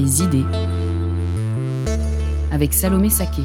Les idées avec Salomé Saké.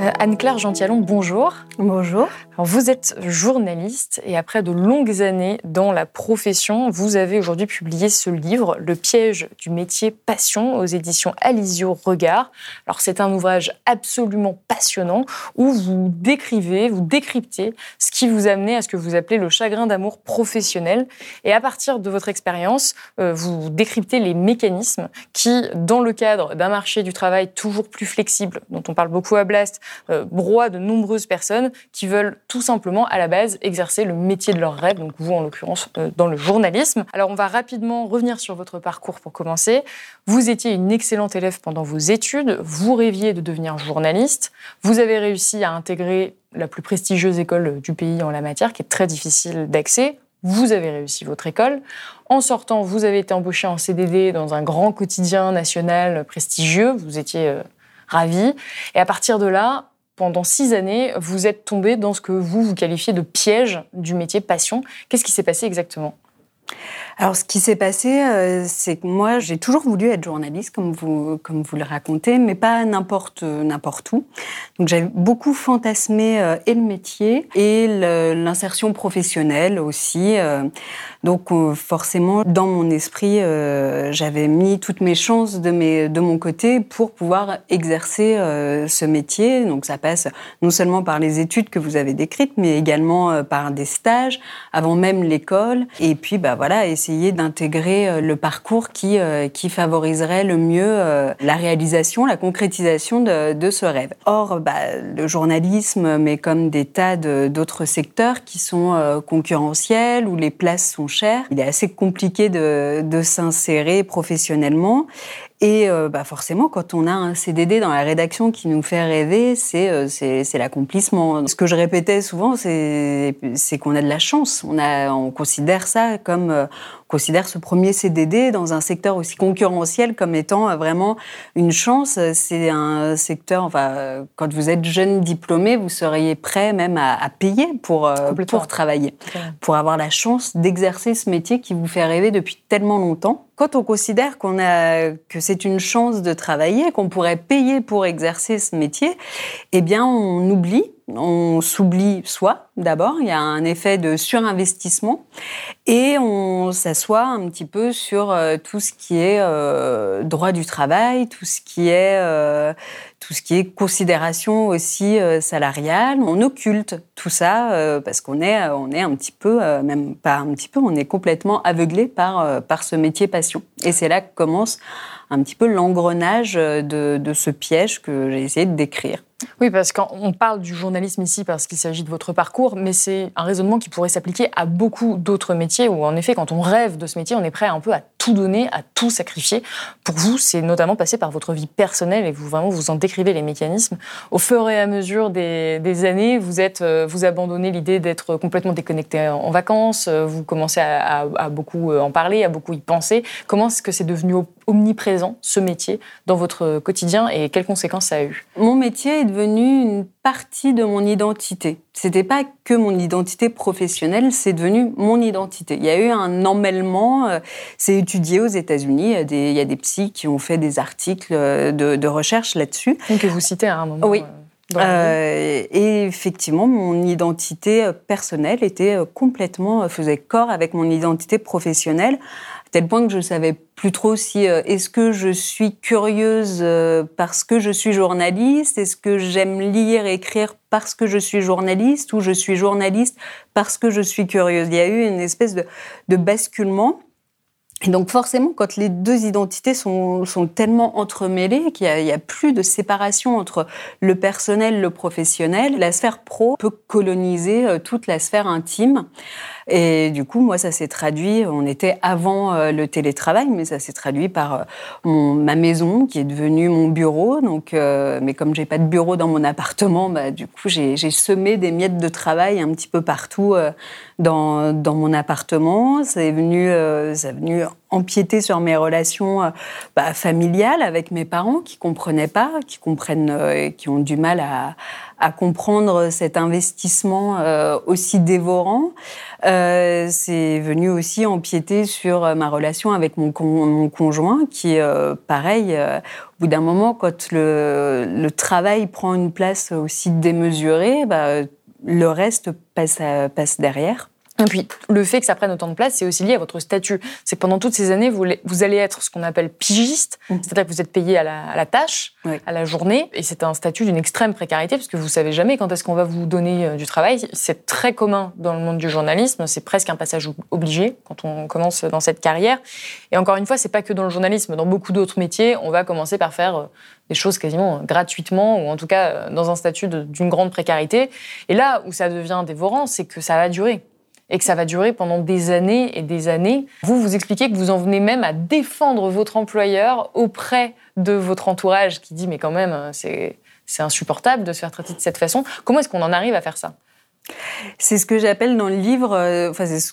Euh, Anne-Claire Gentialon, bonjour. Bonjour. Vous êtes journaliste et après de longues années dans la profession, vous avez aujourd'hui publié ce livre, Le piège du métier passion, aux éditions Alizio Regard. Alors c'est un ouvrage absolument passionnant où vous décrivez, vous décryptez ce qui vous a amené à ce que vous appelez le chagrin d'amour professionnel. Et à partir de votre expérience, euh, vous décryptez les mécanismes qui, dans le cadre d'un marché du travail toujours plus flexible, dont on parle beaucoup à Blast, euh, broie de nombreuses personnes qui veulent tout simplement, à la base, exercer le métier de leur rêve, donc vous en l'occurrence euh, dans le journalisme. Alors on va rapidement revenir sur votre parcours pour commencer. Vous étiez une excellente élève pendant vos études, vous rêviez de devenir journaliste, vous avez réussi à intégrer la plus prestigieuse école du pays en la matière, qui est très difficile d'accès. Vous avez réussi votre école. En sortant, vous avez été embauché en CDD dans un grand quotidien national prestigieux. Vous étiez euh, ravi. Et à partir de là, pendant six années, vous êtes tombé dans ce que vous, vous qualifiez de piège du métier passion. Qu'est-ce qui s'est passé exactement? Alors, ce qui s'est passé, euh, c'est que moi, j'ai toujours voulu être journaliste, comme vous, comme vous le racontez, mais pas n'importe n'importe où. Donc, j'ai beaucoup fantasmé euh, et le métier et l'insertion professionnelle aussi. Euh. donc, forcément, dans mon esprit, j'avais mis toutes mes chances de, mes, de mon côté pour pouvoir exercer ce métier. Donc, ça passe non seulement par les études que vous avez décrites, mais également par des stages, avant même l'école. Et puis, bah voilà, essayer d'intégrer euh, le parcours qui, euh, qui favoriserait le mieux euh, la réalisation, la concrétisation de, ce rêve. Or, bah, le journalisme, mais comme des tas d'autres secteurs qui sont concurrentiels, où les places sont chères, il est assez compliqué de, de s'insérer professionnellement. Et euh, bah forcément, quand on a un CDD dans la rédaction qui nous fait rêver, c'est c'est l'accomplissement. Ce que je répétais souvent, c'est qu'on a de la chance. On, a, on considère ça comme on considère ce premier CDD dans un secteur aussi concurrentiel comme étant vraiment une chance. C'est un secteur, enfin, quand vous êtes jeune diplômé, vous seriez prêt même à, à payer pour, pour travailler, pour avoir la chance d'exercer ce métier qui vous fait rêver depuis tellement longtemps. Quand on considère qu'on a que c'est une chance de travailler, qu'on pourrait payer pour exercer ce métier, eh bien on oublie, on s'oublie soi d'abord, il y a un effet de surinvestissement et on s'assoit un petit peu sur euh, tout ce qui est euh, droit du travail, tout ce qui est euh, tout ce qui est considération aussi salariale. On occulte tout ça parce qu'on est on est un petit peu même pas un petit peu, on est complètement aveuglé par par ce métier passion. Et c'est là que commence un petit peu l'engrenage de, de ce piège que j'ai essayé de décrire. Oui, parce qu'on parle du journalisme ici parce qu'il s'agit de votre parcours, mais c'est un raisonnement qui pourrait s'appliquer à beaucoup d'autres métiers où, en effet, quand on rêve de ce métier, on est prêt un peu à tout donner, à tout sacrifier. Pour vous, c'est notamment passé par votre vie personnelle et vous vraiment vous en décrivez les mécanismes. Au fur et à mesure des, années, vous êtes, euh, vous abandonnez l'idée d'être complètement déconnecté en vacances, euh, vous commencez à, à beaucoup euh, en parler, à beaucoup y penser. Comment est-ce que c'est devenu omniprésent ce métier dans votre quotidien et quelles conséquences ça a eu? Mon métier devenu une partie de mon identité. C'était pas que mon identité professionnelle, c'est devenu mon identité. Il y a eu un emmêlement. Euh, c'est étudié aux États-Unis. Il, y a des psys qui ont fait des articles euh, de, recherche là-dessus. Que vous citez à un moment. Oui. Euh, et effectivement, mon identité personnelle était complètement faisait corps avec mon identité professionnelle tel point que je savais plus trop si euh, est-ce que je suis curieuse euh, parce que je suis journaliste, est-ce que j'aime lire et écrire parce que je suis journaliste ou je suis journaliste parce que je suis curieuse? Il y a eu une espèce de, basculement Et donc forcément, quand les deux identités sont, sont tellement entremêlées qu'il n'y a, a, plus de séparation entre le personnel, le professionnel, la sphère pro peut coloniser euh, toute la sphère intime. Et du coup, moi, ça s'est traduit, on était avant euh, le télétravail, mais ça s'est traduit par euh, ma maison qui est devenue mon bureau. Donc, euh, mais comme j'ai pas de bureau dans mon appartement, bah, du coup, j'ai semé des miettes de travail un petit peu partout dans, dans mon appartement. Ça est venu, est venu empiéter sur mes relations bah, familiales avec mes parents qui comprenaient pas, qui comprennent, qui ont du mal à, à comprendre cet investissement euh, aussi dévorant. Euh, c'est venu aussi empiéter sur euh, ma relation avec mon, mon conjoint, qui, euh, pareil, euh, au bout d'un moment, quand le, le, travail prend une place aussi démesurée, bah, le reste passe, passe derrière. Et puis, le fait que ça prenne autant de place, c'est aussi lié à votre statut. C'est que pendant toutes ces années, vous, vous allez être ce qu'on appelle pigiste, mmh. c'est-à-dire que vous êtes payé à la, à la tâche, oui. à la journée, et c'est un statut d'une extrême précarité, parce que vous savez jamais quand est-ce qu'on va vous donner euh, du travail. C'est très commun dans le monde du journalisme, c'est presque un passage obligé quand on commence dans cette carrière. Et encore une fois, c'est pas que dans le journalisme, dans beaucoup d'autres métiers, on va commencer par faire euh, des choses quasiment gratuitement, ou en tout cas euh, dans un statut d'une grande précarité. Et là où ça devient dévorant, c'est que ça va durer et que ça va durer pendant des années et des années. Vous, vous expliquez que vous en venez même à défendre votre employeur auprès de votre entourage qui dit mais quand même c'est insupportable de se faire traiter de cette façon. Comment est-ce qu'on en arrive à faire ça? C'est ce que j'appelle dans le livre, euh, enfin c'est ce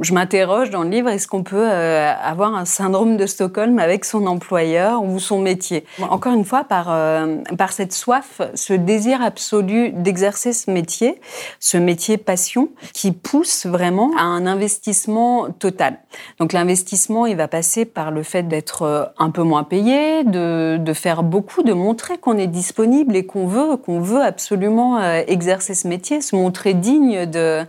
je m'interroge dans le livre, est-ce qu'on peut euh, avoir un syndrome de Stockholm avec son employeur ou son métier? Encore une fois, par, euh, par cette soif, ce désir absolu d'exercer ce métier, ce métier passion, qui pousse vraiment à un investissement total. Donc l'investissement, il va passer par le fait d'être euh, un peu moins payé, de, de faire beaucoup, de montrer qu'on est disponible et qu'on veut, qu'on veut absolument exercer ce métier, se montrer digne de,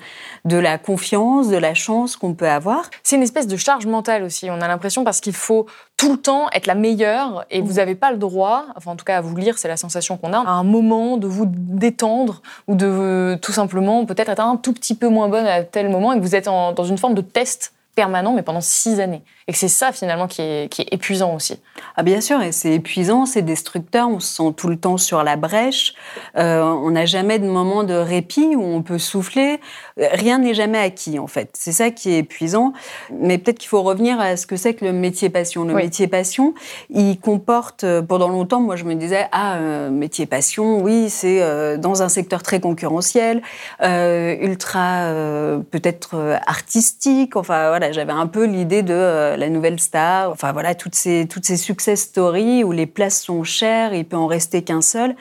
de la confiance, de la chance qu'on peut avoir. C'est une espèce de charge mentale aussi, on a l'impression, parce qu'il faut tout le temps être la meilleure et vous n'avez pas le droit, enfin en tout cas à vous lire, c'est la sensation qu'on a, à un moment de vous détendre ou de tout simplement peut-être être un tout petit peu moins bonne à tel moment et que vous êtes en, dans une forme de test permanent, mais pendant six années. Et que c'est ça, finalement, qui est, qui est, épuisant aussi. Ah, bien sûr, et c'est épuisant, c'est destructeur, on se sent tout le temps sur la brèche, euh, on n'a jamais de moment de répit où on peut souffler, rien n'est jamais acquis, en fait. C'est ça qui est épuisant. Mais peut-être qu'il faut revenir à ce que c'est que le métier passion. Le oui. métier passion, il comporte, euh, pendant longtemps, moi, je me disais, ah, euh, métier passion, oui, c'est euh, dans un secteur très concurrentiel, ultra, peut-être artistique, enfin, voilà, j'avais un peu l'idée de la nouvelle star, enfin voilà, toutes ces, toutes ces success stories où les places sont chères, il peut en rester qu'un seul.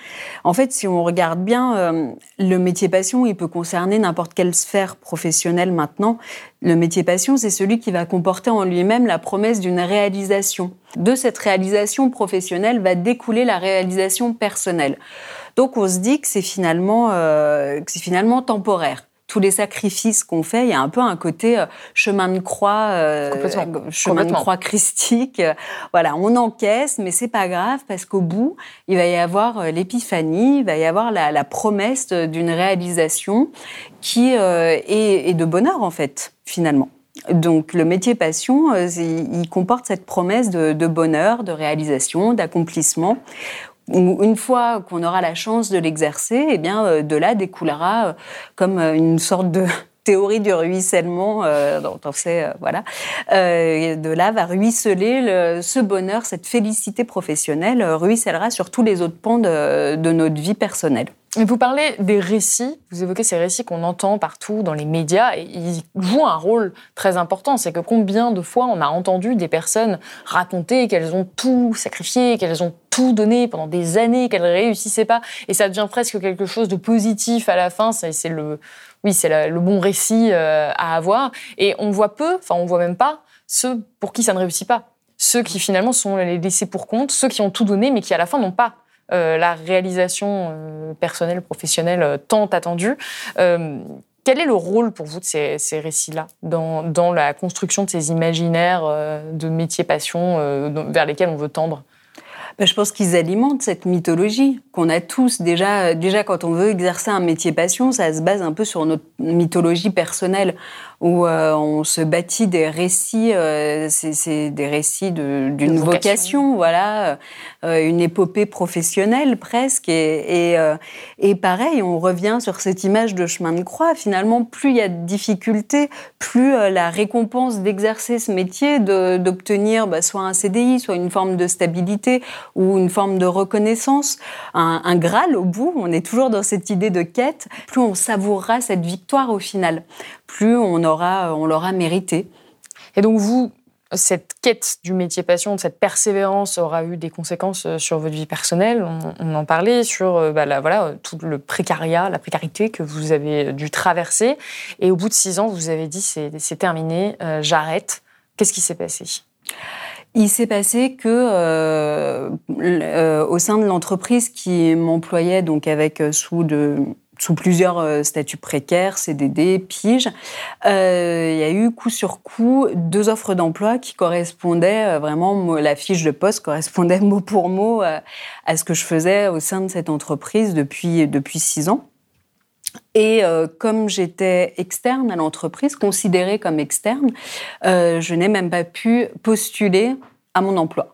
En fait, si on regarde bien, euh, le métier passion, il peut concerner n'importe quelle sphère professionnelle maintenant. Le métier passion, c'est celui qui va comporter en lui-même la promesse d'une réalisation. De cette réalisation professionnelle va découler la réalisation personnelle. Donc on se dit que c'est finalement, euh, finalement temporaire tous les sacrifices qu'on fait, il y a un peu un côté euh, chemin de croix, euh, chemin de croix christique. Voilà, on encaisse, mais c'est pas grave parce qu'au bout, il va y avoir euh, l'épiphanie, il va y avoir la, la promesse d'une réalisation qui euh, est, est de bonheur en fait, finalement. Donc le métier passion, euh, il comporte cette promesse de, de bonheur, de réalisation, d'accomplissement, une fois qu'on aura la chance de l'exercer, eh bien, euh, de là découlera euh, comme euh, une sorte de théorie du ruissellement, dont on sait, voilà, de là va ruisseler le, ce bonheur, cette félicité professionnelle, ruissellera sur tous les autres pans de, de notre vie personnelle. Vous parlez des récits, vous évoquez ces récits qu'on entend partout dans les médias, et ils jouent un rôle très important. C'est que combien de fois on a entendu des personnes raconter qu'elles ont tout sacrifié, qu'elles ont tout donné pendant des années, qu'elles réussissaient pas, et ça devient presque quelque chose de positif à la fin. C'est le, oui, c'est le bon récit euh, à avoir. Et on voit peu, enfin on voit même pas ceux pour qui ça ne réussit pas, ceux qui finalement sont les laissés pour compte, ceux qui ont tout donné mais qui à la fin n'ont pas euh, la réalisation euh, personnelle, professionnelle tant attendue. Quel est le rôle pour vous de ces, ces récits-là dans, dans, la construction de ces imaginaires de métiers passion euh, vers lesquels on veut tendre? Ben, je pense qu'ils alimentent cette mythologie qu'on a tous déjà. Déjà, quand on veut exercer un métier passion, ça se base un peu sur notre mythologie personnelle où on se bâtit des récits, c'est des récits d'une vocation. voilà, une épopée professionnelle presque. Et, et, et, pareil, on revient sur cette image de chemin de croix. Finalement, plus il y a de difficultés, plus la récompense d'exercer ce métier, d'obtenir bah, soit un CDI, soit une forme de stabilité ou une forme de reconnaissance, un, un Graal au bout. On est toujours dans cette idée de quête. Plus on savourera cette victoire au final, plus on aura, on l'aura mérité. Et donc vous, cette quête du métier passion, cette persévérance aura eu des conséquences euh, sur votre vie personnelle. On, en parlait sur euh, bah, voilà, tout le précariat, la précarité que vous avez dû traverser. Et au bout de six ans, vous avez dit c'est terminé, euh, j'arrête. Qu'est-ce qui s'est passé? Il s'est passé que euh, euh, au sein de l'entreprise qui m'employait donc avec euh, sous de sous plusieurs statuts précaires, CDD, PIGE, il y a eu coup sur coup deux offres d'emploi qui correspondaient vraiment, la fiche de poste correspondait mot pour mot à ce que je faisais au sein de cette entreprise depuis, six ans. Et euh, comme j'étais externe à l'entreprise, considérée comme externe, euh, je n'ai même pas pu postuler à mon emploi.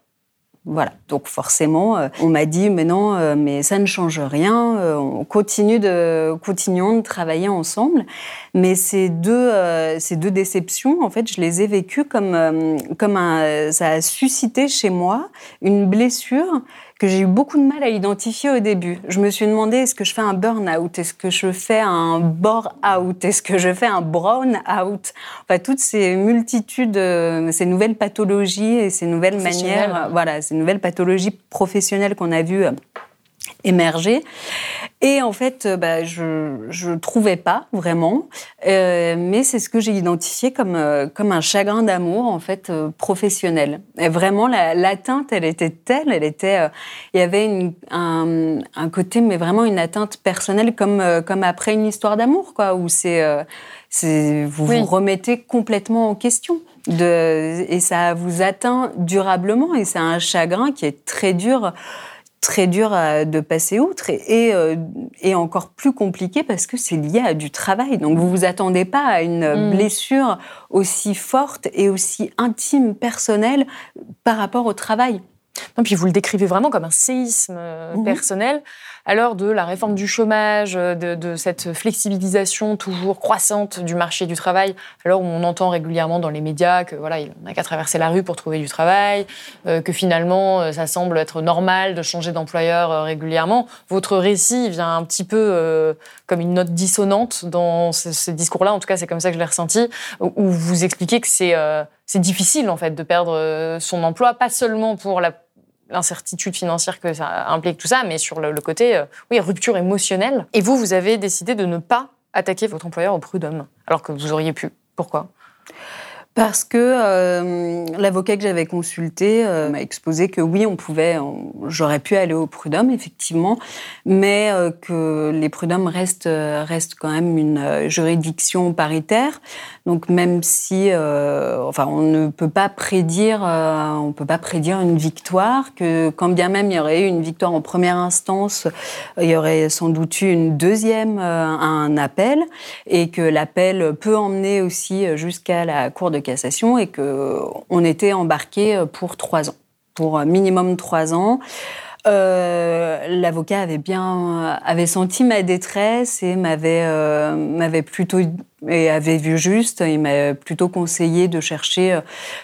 Voilà, donc forcément, euh, on m'a dit mais non, mais ça ne change rien, on continue de, continuons de travailler ensemble. Mais ces deux, ces deux déceptions, en fait, je les ai vécues comme, comme un, ça a suscité chez moi une blessure que j'ai eu beaucoup de mal à identifier au début. Je me suis demandé est-ce que je fais un burn-out, est-ce que je fais un bore-out, est-ce que je fais un brown-out? Enfin, toutes ces multitudes, euh, ces nouvelles pathologies et ces nouvelles manières, voilà, ces nouvelles pathologies professionnelles qu'on a vues euh, émerger. Et en fait, euh, bah, je ne trouvais pas vraiment, euh, mais c'est ce que j'ai identifié comme, euh, comme un chagrin d'amour en fait professionnel. Et vraiment, l'atteinte, elle était telle, elle était, il y avait une, un, un, côté, mais vraiment une atteinte personnelle, comme, comme après une histoire d'amour, quoi, où c'est, c'est vous vous remettez complètement en question. De, et ça vous atteint durablement, et c'est un chagrin qui est très dur très dur de passer outre et, euh, et, encore plus compliqué parce que c'est lié à du travail. Donc vous vous attendez pas à une mm. blessure aussi forte et aussi intime, personnelle par rapport au travail. Non, puis vous le décrivez vraiment comme un séisme euh, mhm. personnel alors de la réforme du chômage, euh, de, cette flexibilisation toujours croissante du marché du travail, alors on entend régulièrement dans les médias que voilà, il n'a qu'à traverser la rue pour trouver du travail, euh, que finalement ça semble être normal de changer d'employeur régulièrement. Votre récit vient un petit peu comme une note dissonante dans ce, discours-là, en tout cas c'est comme ça que je l'ai ressenti, où vous expliquez que c'est c'est difficile en fait de perdre son emploi, pas seulement pour la l'incertitude financière que ça implique tout ça, mais sur le, côté, euh, oui, rupture émotionnelle. Et vous, vous avez décidé de ne pas attaquer votre employeur au prud'homme, alors que vous auriez pu. Pourquoi? Parce que euh, l'avocat que j'avais consulté euh, m'a exposé que oui, on pouvait, j'aurais pu aller au prud'homme effectivement, mais que les prud'hommes restent, restent quand même une juridiction paritaire. Donc même si, euh, enfin, on ne peut pas prédire, euh, on peut pas prédire une victoire. Que quand bien même il y aurait eu une victoire en première instance, il y aurait sans doute eu une deuxième, euh, un appel, et que l'appel peut emmener aussi jusqu'à la Cour de cassation, et que on était embarqué pour trois ans, pour minimum trois ans. Euh, L'avocat avait bien avait senti ma détresse et m'avait euh, m'avait plutôt et avait vu juste. Il m'a plutôt conseillé de chercher euh,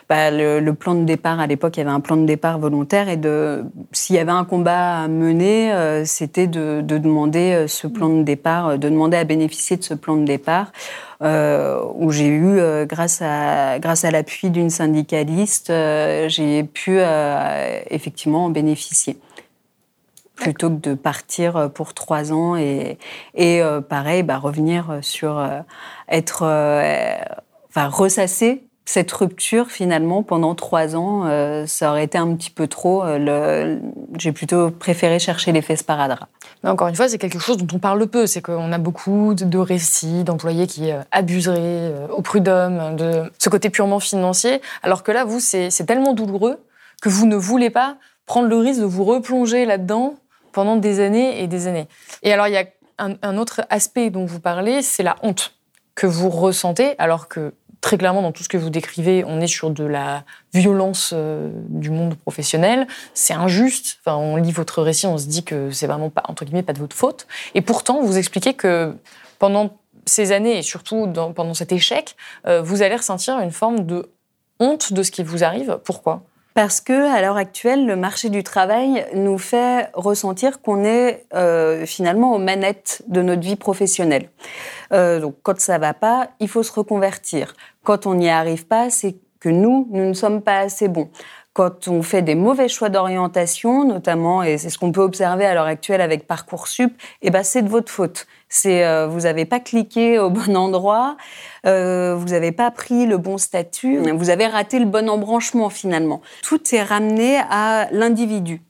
bah, le, plan de départ. À l'époque, il y avait un plan de départ volontaire et de s'il y avait un combat à mener, euh, c'était de, de, demander ce plan de départ, de demander à bénéficier de ce plan de départ. Où j'ai eu, grâce à, grâce à l'appui d'une syndicaliste, j'ai pu effectivement en bénéficier plutôt que de partir euh, pour trois ans et, et euh, pareil, bah, revenir sur euh, être, enfin ressasser cette rupture finalement pendant trois ans, ça aurait été un petit peu trop. J'ai plutôt préféré chercher l'effet sparadrap. Mais encore une fois, c'est quelque chose dont on parle peu. C'est qu'on a beaucoup de récits d'employés qui abuseraient au prud'homme de ce côté purement financier, alors que là, vous, c'est tellement douloureux que vous ne voulez pas prendre le risque de vous replonger là-dedans pendant des années et des années. Et alors, il y a un, autre aspect dont vous parlez, c'est la honte. que vous ressentez, alors que très clairement, dans tout ce que vous décrivez, on est sur de la violence euh, du monde professionnel. C'est injuste. Enfin, on lit votre récit, on se dit que c'est vraiment pas, entre guillemets, pas de votre faute. Et pourtant, vous expliquez que pendant ces années, et surtout pendant cet échec, euh, vous allez ressentir une forme de honte de ce qui vous arrive. Pourquoi? Parce que à l'heure actuelle, le marché du travail nous fait ressentir qu'on est euh, finalement aux manettes de notre vie professionnelle. Euh, donc, quand ça va pas, il faut se reconvertir. Quand on n'y arrive pas, c'est que nous, nous ne sommes pas assez bons quand on fait des mauvais choix d'orientation, notamment, et c'est ce qu'on peut observer à l'heure actuelle avec Parcoursup, eh ben c'est de votre faute. C'est euh, vous n'avez pas cliqué au bon endroit, euh, vous n'avez pas pris le bon statut, vous avez raté le bon embranchement finalement. Tout est ramené à l'individu.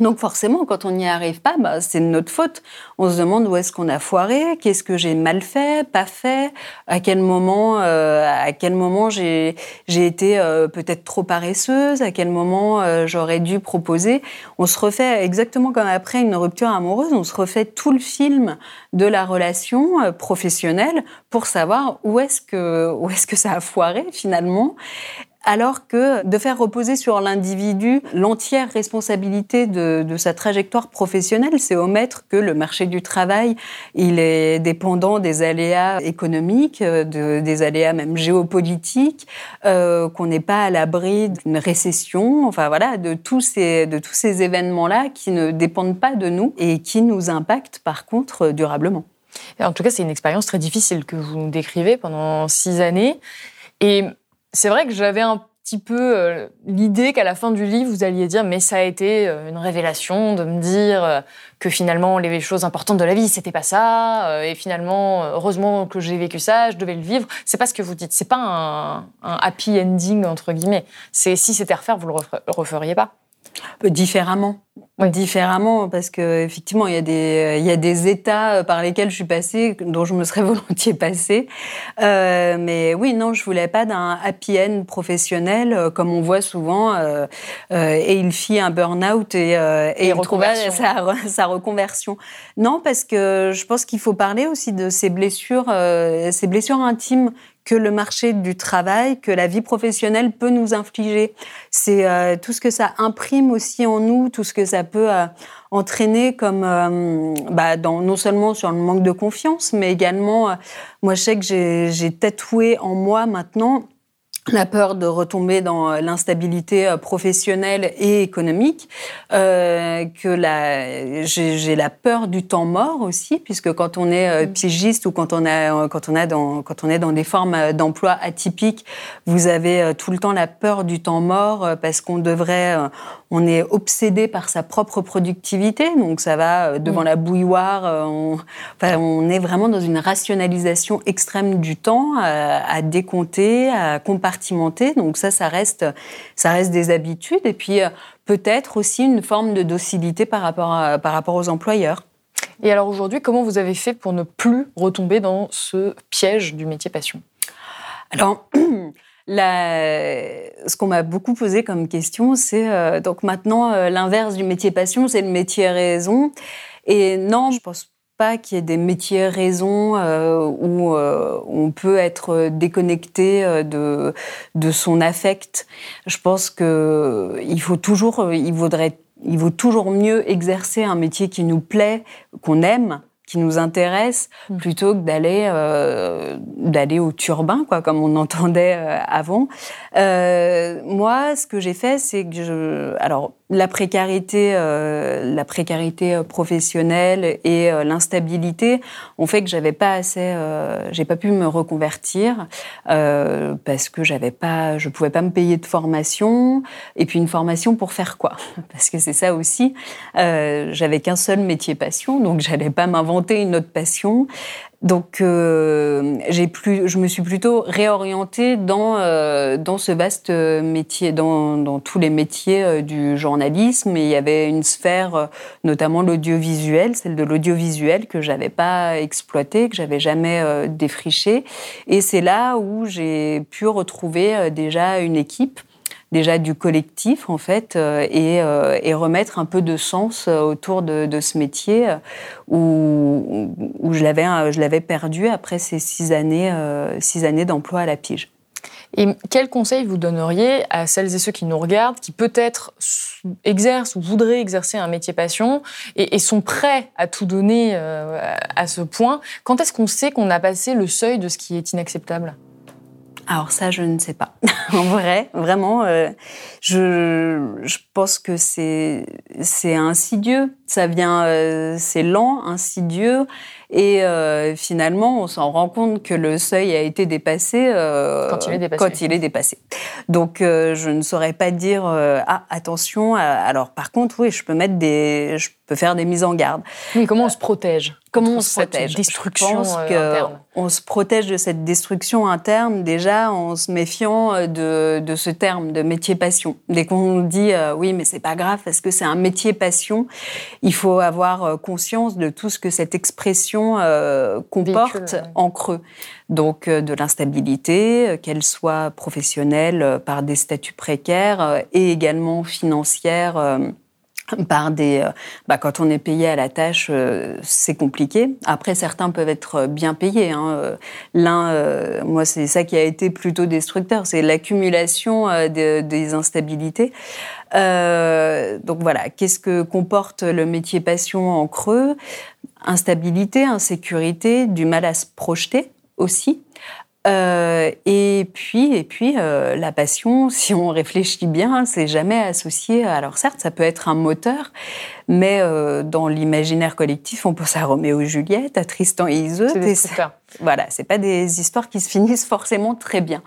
Donc forcément, quand on n'y arrive pas, bah, c'est de notre faute. On se demande où est-ce qu'on a foiré, qu'est-ce que j'ai mal fait, pas fait, à quel moment, euh, à quel moment j'ai été euh, peut-être trop paresseuse, à quel moment euh, j'aurais dû proposer. On se refait exactement comme après une rupture amoureuse, on se refait tout le film de la relation professionnelle pour savoir où est-ce que où est-ce que ça a foiré finalement alors que de faire reposer sur l'individu l'entière responsabilité de, sa trajectoire professionnelle, c'est omettre que le marché du travail, il est dépendant des aléas économiques, des aléas même géopolitiques, euh, qu'on n'est pas à l'abri d'une récession, enfin voilà, de tous ces, ces événements-là qui ne dépendent pas de nous et qui nous impactent par contre durablement. En tout cas, c'est une expérience très difficile que vous nous décrivez pendant six années. Et c'est vrai que j'avais un petit peu euh, l'idée qu'à la fin du livre, vous alliez dire, mais ça a été euh, une révélation de me dire euh, que finalement, les choses importantes de la vie, c'était pas ça, et finalement, heureusement que j'ai vécu ça, je devais le vivre. C'est pas ce que vous dites. C'est pas un, happy ending, entre guillemets. C'est si c'était à refaire, vous le referiez pas. Différemment. Différemment, parce que effectivement, il y a des il y a des états par lesquels je suis passée dont je me serais volontiers passée. Euh, mais oui, non, je voulais pas d'un happy end professionnel euh, comme on voit souvent. Euh, euh, et il fit un burn-out et, euh, et, il trouva sa, sa, reconversion. Non, parce que je pense qu'il faut parler aussi de ces blessures, ces blessures intimes que le marché du travail, que la vie professionnelle peut nous infliger. C'est euh, tout ce que ça imprime aussi en nous, tout ce que ça peut euh, entraîner comme, euh, bah, non seulement sur le manque de confiance, mais également, moi je sais que j'ai tatoué en moi maintenant la peur de retomber dans euh, l'instabilité euh, professionnelle et économique, euh, que la, j'ai la peur du temps mort aussi, puisque quand on est mm. pigiste ou quand on a quand on a dans quand on est dans des formes d'emploi atypiques, vous avez tout le temps la peur du temps mort parce qu'on devrait on est obsédé par sa propre productivité, donc ça va devant mm. la bouilloire. On, enfin, on, est vraiment dans une rationalisation extrême du temps, à, décompter, à Donc ça, ça reste, ça reste des habitudes. Et puis euh, peut-être aussi une forme de docilité par rapport, par rapport aux employeurs. Et alors aujourd'hui, comment vous avez fait pour ne plus retomber dans ce piège du métier passion? Alors, La... Ce qu'on m'a beaucoup posé comme question, c'est euh, donc maintenant euh, l'inverse du métier passion, c'est le métier raison. Et non, je pense pas qu'il y ait des métiers raison euh, où on peut être déconnecté de, de son affect. Je pense que il faut toujours, il vaudrait, il vaut toujours mieux exercer un métier qui nous plaît, qu'on aime, qui nous intéresse mm. plutôt que d'aller euh, d'aller au turbin quoi comme on entendait euh, avant euh, moi ce que j'ai fait c'est que je alors la précarité euh, la précarité professionnelle et euh, l'instabilité ont fait que j'avais pas assez euh, j'ai pas pu me reconvertir parce que j'avais pas je pouvais pas me payer de formation et puis une formation pour faire quoi? Parce que c'est ça aussi j'avais qu'un seul métier passion donc j'allais pas m'inventer une autre passion. Donc, euh, plus, je me suis plutôt réorientée dans, euh, dans ce vaste métier, dans, dans tous les métiers euh, du journalisme. Il y avait une sphère, notamment l'audiovisuel, celle de l'audiovisuel, que j'avais pas exploitée, que j'avais jamais défrichée. Et c'est là où j'ai pu retrouver déjà une équipe déjà du collectif en fait et, et, remettre un peu de sens autour de, ce métier où, où je l'avais perdu après ces six années six années d'emploi à la pige. Et quel conseil vous donneriez à celles et ceux qui nous regardent, qui peut-être exercent ou voudraient exercer un métier passion et, sont prêts à tout donner euh, à ce point? Quand est-ce qu'on sait qu'on a passé le seuil de ce qui est inacceptable? Alors ça, je ne sais pas. en vrai, vraiment, euh, je, je, pense que c'est c'est insidieux. Ça vient, euh, c'est lent, insidieux. Et euh, finalement, on s'en rend compte que le seuil a été dépassé, quand, il est dépassé. quand il est dépassé. Donc, je ne saurais pas dire ah attention. Alors, par contre, oui, je peux mettre des, je peux faire des mises en garde. Mais comment on se protège Comment on se protège? Destruction Je pense interne. on se protège de cette destruction interne déjà en se méfiant de, de ce terme de métier passion. Dès qu'on dit oui, mais c'est pas grave parce que c'est un métier passion, il faut avoir conscience de tout ce que cette expression euh, comporte en creux. Donc euh, de l'instabilité, euh, qu'elle soit professionnelle par des statuts précaires et également financière par des bah, quand on est payé à la tâche c'est compliqué après certains peuvent être bien payés hein. l'un moi c'est ça qui a été plutôt destructeur c'est l'accumulation des instabilités donc voilà qu'est-ce que comporte le métier passion en creux? Instabilité, insécurité, du mal à se projeter aussi. Euh, et puis, et puis euh, la passion, si on réfléchit bien, c'est jamais associé. Alors certes, ça peut être un moteur, mais euh, dans l'imaginaire collectif, on pense à Roméo et Juliette, à Tristan et Iseult. C'est voilà, c'est pas des histoires qui se finissent forcément très bien.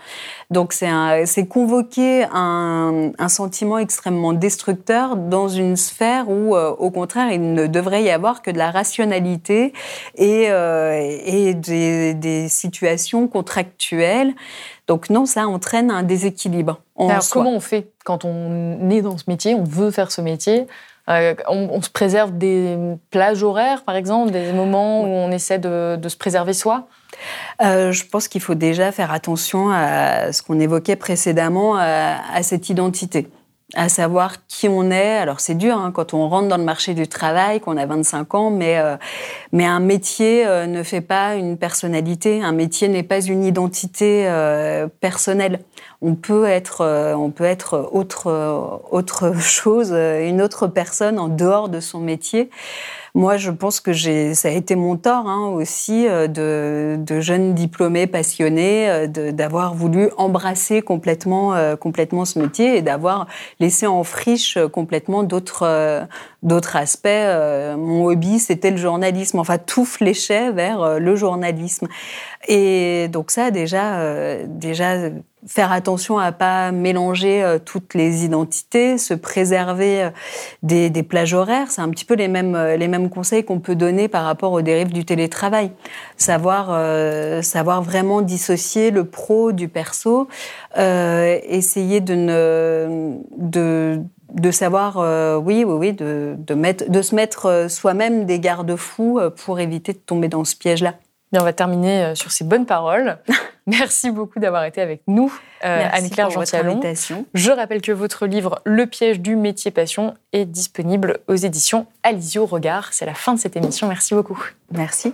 Donc c'est convoquer un, un, sentiment extrêmement destructeur dans une sphère où, euh, au contraire, il ne devrait y avoir que de la rationalité et, euh, et des, des, situations contractuelles. Donc non, ça entraîne un déséquilibre. Alors comment on fait quand on est dans ce métier, on veut faire ce métier? Euh, on, se préserve des plages horaires, par exemple, des moments où on essaie de, se préserver soi. Euh, je pense qu'il faut déjà faire attention à ce qu'on évoquait précédemment, à cette identité à savoir qui on est. Alors c'est dur hein, quand on rentre dans le marché du travail, qu'on a 25 ans, mais euh, mais un métier euh, ne fait pas une personnalité. Un métier n'est pas une identité euh, personnelle. On peut être on peut être autre autre chose, une autre personne en dehors de son métier. Moi, je pense que ça a été mon tort hein, aussi euh, de, de, jeunes diplômés passionnés, euh, d'avoir voulu embrasser complètement, euh, complètement ce métier et d'avoir laissé en friche complètement d'autres d'autres aspects. mon hobby, c'était le journalisme. Enfin, tout fléchait vers le journalisme. Et donc ça, déjà, déjà faire attention à pas mélanger euh, toutes les identités, se préserver euh, des, des plages horaires. C'est un petit peu les mêmes, euh, les mêmes conseils qu'on peut donner par rapport aux dérives du télétravail. Savoir, savoir vraiment dissocier le pro du perso, euh, essayer de ne, de, de savoir, oui, oui, oui, de, de, mettre, de se mettre soi-même des garde-fous pour éviter de tomber dans ce piège-là. Bien, on va terminer sur ces bonnes paroles. Merci beaucoup d'avoir été avec nous, euh, Anne-Claire Gentialon. Je rappelle que votre livre Le piège du métier passion est disponible aux éditions Alizio Regard. C'est la fin de cette émission. Merci beaucoup. Merci.